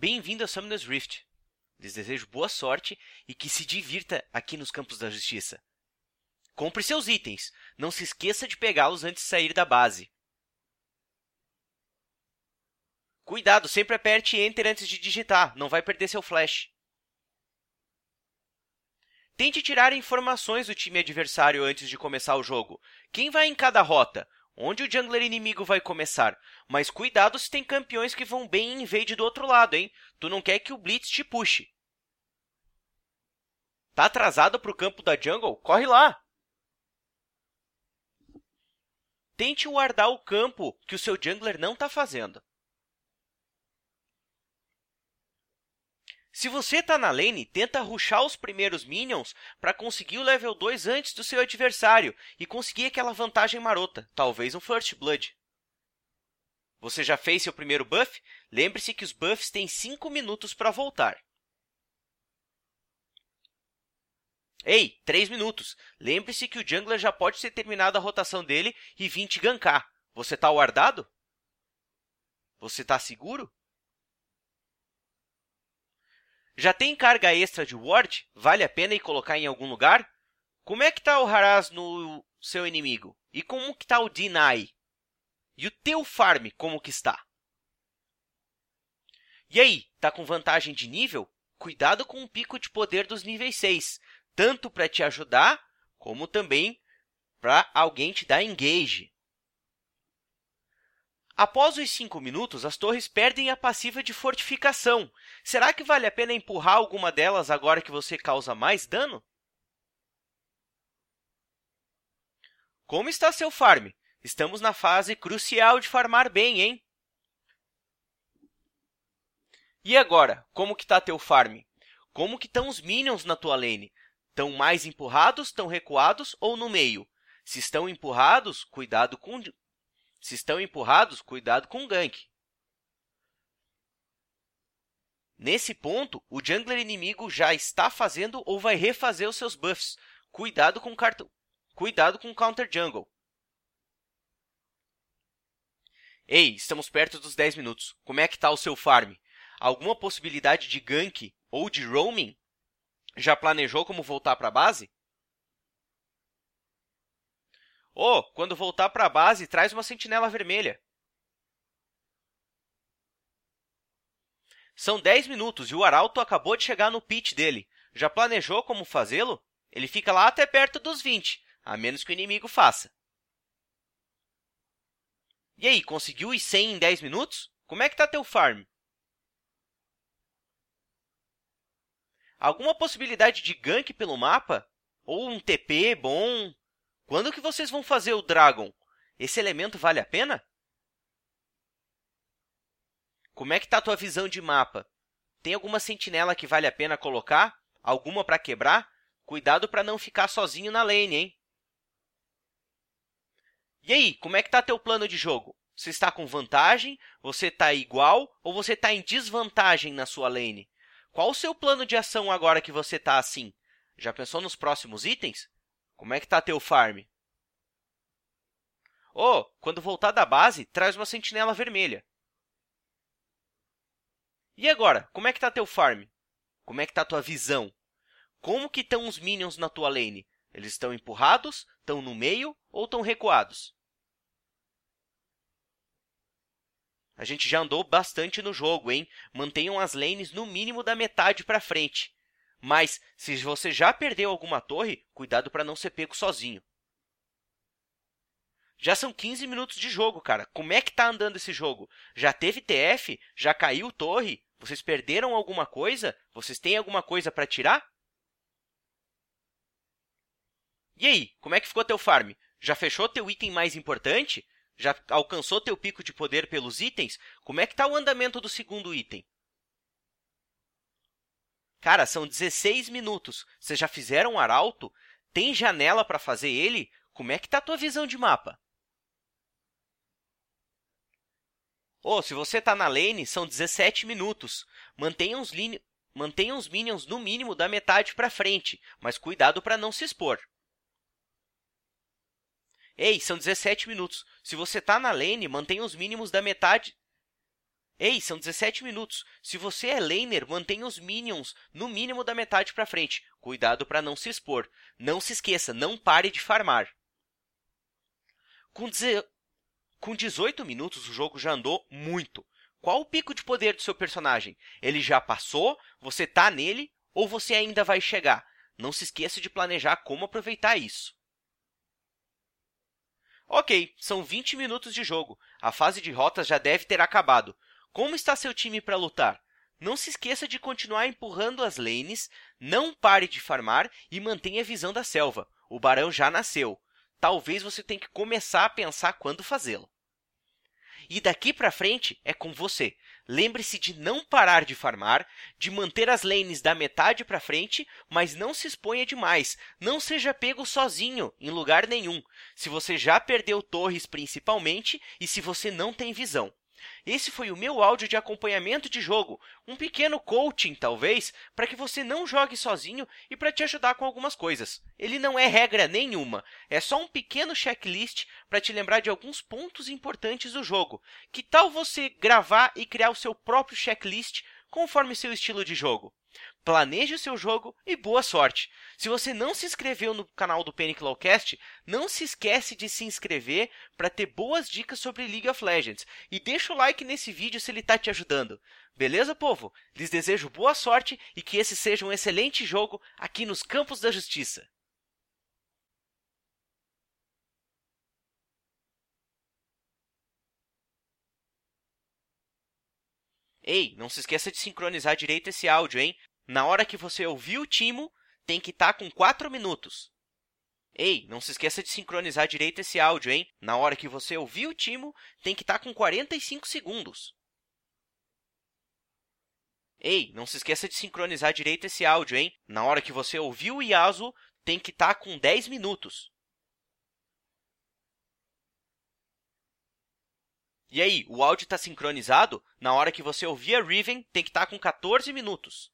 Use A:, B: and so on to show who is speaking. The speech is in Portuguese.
A: Bem-vindo a Summoner's Rift. Lhes desejo boa sorte e que se divirta aqui nos Campos da Justiça. Compre seus itens. Não se esqueça de pegá-los antes de sair da base. Cuidado, sempre aperte Enter antes de digitar, não vai perder seu flash. Tente tirar informações do time adversário antes de começar o jogo. Quem vai em cada rota? Onde o jungler inimigo vai começar? Mas cuidado se tem campeões que vão bem em invade do outro lado, hein? Tu não quer que o Blitz te puxe. Tá atrasado para o campo da jungle? Corre lá! Tente guardar o campo que o seu jungler não está fazendo. Se você está na lane, tenta ruxar os primeiros minions para conseguir o level 2 antes do seu adversário e conseguir aquela vantagem marota, talvez um First Blood. Você já fez seu primeiro buff? Lembre-se que os buffs têm 5 minutos para voltar. Ei, 3 minutos. Lembre-se que o jungler já pode ter terminado a rotação dele e vir te gankar. Você está guardado? Você está seguro? Já tem carga extra de ward? Vale a pena ir colocar em algum lugar? Como é que está o Haraz no seu inimigo? E como que está o Deny? E o teu farm, como que está? E aí, tá com vantagem de nível? Cuidado com o pico de poder dos níveis 6, tanto para te ajudar, como também para alguém te dar engage. Após os 5 minutos, as torres perdem a passiva de fortificação. Será que vale a pena empurrar alguma delas agora que você causa mais dano? Como está seu farm? Estamos na fase crucial de farmar bem, hein? E agora, como que está teu farm? Como que estão os minions na tua lane? Estão mais empurrados, estão recuados ou no meio? Se estão empurrados, cuidado com se estão empurrados, cuidado com o gank. Nesse ponto, o jungler inimigo já está fazendo ou vai refazer os seus buffs. Cuidado com, cartão. Cuidado com o counter jungle. Ei, estamos perto dos 10 minutos. Como é que está o seu farm? Alguma possibilidade de gank ou de roaming? Já planejou como voltar para a base? Oh, quando voltar para a base, traz uma sentinela vermelha. São 10 minutos e o Arauto acabou de chegar no pit dele. Já planejou como fazê-lo? Ele fica lá até perto dos 20, a menos que o inimigo faça. E aí, conseguiu os 100 em 10 minutos? Como é que está teu farm? Alguma possibilidade de gank pelo mapa? Ou um TP bom? Quando que vocês vão fazer o Dragon? Esse elemento vale a pena? Como é que está a tua visão de mapa? Tem alguma sentinela que vale a pena colocar? Alguma para quebrar? Cuidado para não ficar sozinho na lane, hein? E aí, como é que está teu plano de jogo? Você está com vantagem? Você está igual? Ou você está em desvantagem na sua lane? Qual o seu plano de ação agora que você está assim? Já pensou nos próximos itens? Como é que tá teu farm? Oh, quando voltar da base, traz uma sentinela vermelha. E agora, como é que tá teu farm? Como é que tá tua visão? Como que estão os minions na tua lane? Eles estão empurrados, estão no meio ou estão recuados? A gente já andou bastante no jogo, hein? Mantenham as lanes no mínimo da metade para frente. Mas, se você já perdeu alguma torre, cuidado para não ser pego sozinho. Já são 15 minutos de jogo, cara. Como é que tá andando esse jogo? Já teve TF? Já caiu torre? Vocês perderam alguma coisa? Vocês têm alguma coisa para tirar? E aí, como é que ficou teu farm? Já fechou teu item mais importante? Já alcançou teu pico de poder pelos itens? Como é que tá o andamento do segundo item? Cara, são 16 minutos. Vocês já fizeram um arauto? Tem janela para fazer ele? Como é que tá a tua visão de mapa? Oh, se você está na lane, são 17 minutos. Mantenha os, Mantenha os minions no mínimo da metade para frente, mas cuidado para não se expor. Ei, são 17 minutos. Se você está na lane, mantenha os mínimos da metade Ei, são 17 minutos. Se você é laner, mantenha os minions no mínimo da metade para frente. Cuidado para não se expor. Não se esqueça, não pare de farmar. Com, deze... Com 18 minutos, o jogo já andou muito. Qual o pico de poder do seu personagem? Ele já passou? Você tá nele? Ou você ainda vai chegar? Não se esqueça de planejar como aproveitar isso. Ok, são 20 minutos de jogo. A fase de rotas já deve ter acabado. Como está seu time para lutar? Não se esqueça de continuar empurrando as lanes, não pare de farmar e mantenha a visão da selva. O barão já nasceu. Talvez você tenha que começar a pensar quando fazê-lo. E daqui para frente é com você. Lembre-se de não parar de farmar, de manter as lanes da metade para frente, mas não se exponha demais. Não seja pego sozinho em lugar nenhum. Se você já perdeu torres principalmente e se você não tem visão. Esse foi o meu áudio de acompanhamento de jogo, um pequeno coaching talvez, para que você não jogue sozinho e para te ajudar com algumas coisas. Ele não é regra nenhuma, é só um pequeno checklist para te lembrar de alguns pontos importantes do jogo. Que tal você gravar e criar o seu próprio checklist conforme seu estilo de jogo? Planeje o seu jogo e boa sorte! Se você não se inscreveu no canal do Panic Lawcast, não se esquece de se inscrever para ter boas dicas sobre League of Legends. E deixa o like nesse vídeo se ele está te ajudando. Beleza, povo? Lhes desejo boa sorte e que esse seja um excelente jogo aqui nos Campos da Justiça. Ei, não se esqueça de sincronizar direito esse áudio, hein? Na hora que você ouvir o timo, tem que estar tá com 4 minutos. Ei, não se esqueça de sincronizar direito esse áudio, hein? Na hora que você ouvir o timo, tem que estar tá com 45 segundos. Ei, não se esqueça de sincronizar direito esse áudio, hein? Na hora que você ouvir o Yasu, tem que estar tá com 10 minutos. E aí, o áudio está sincronizado? Na hora que você ouvir a Riven, tem que estar com 14 minutos.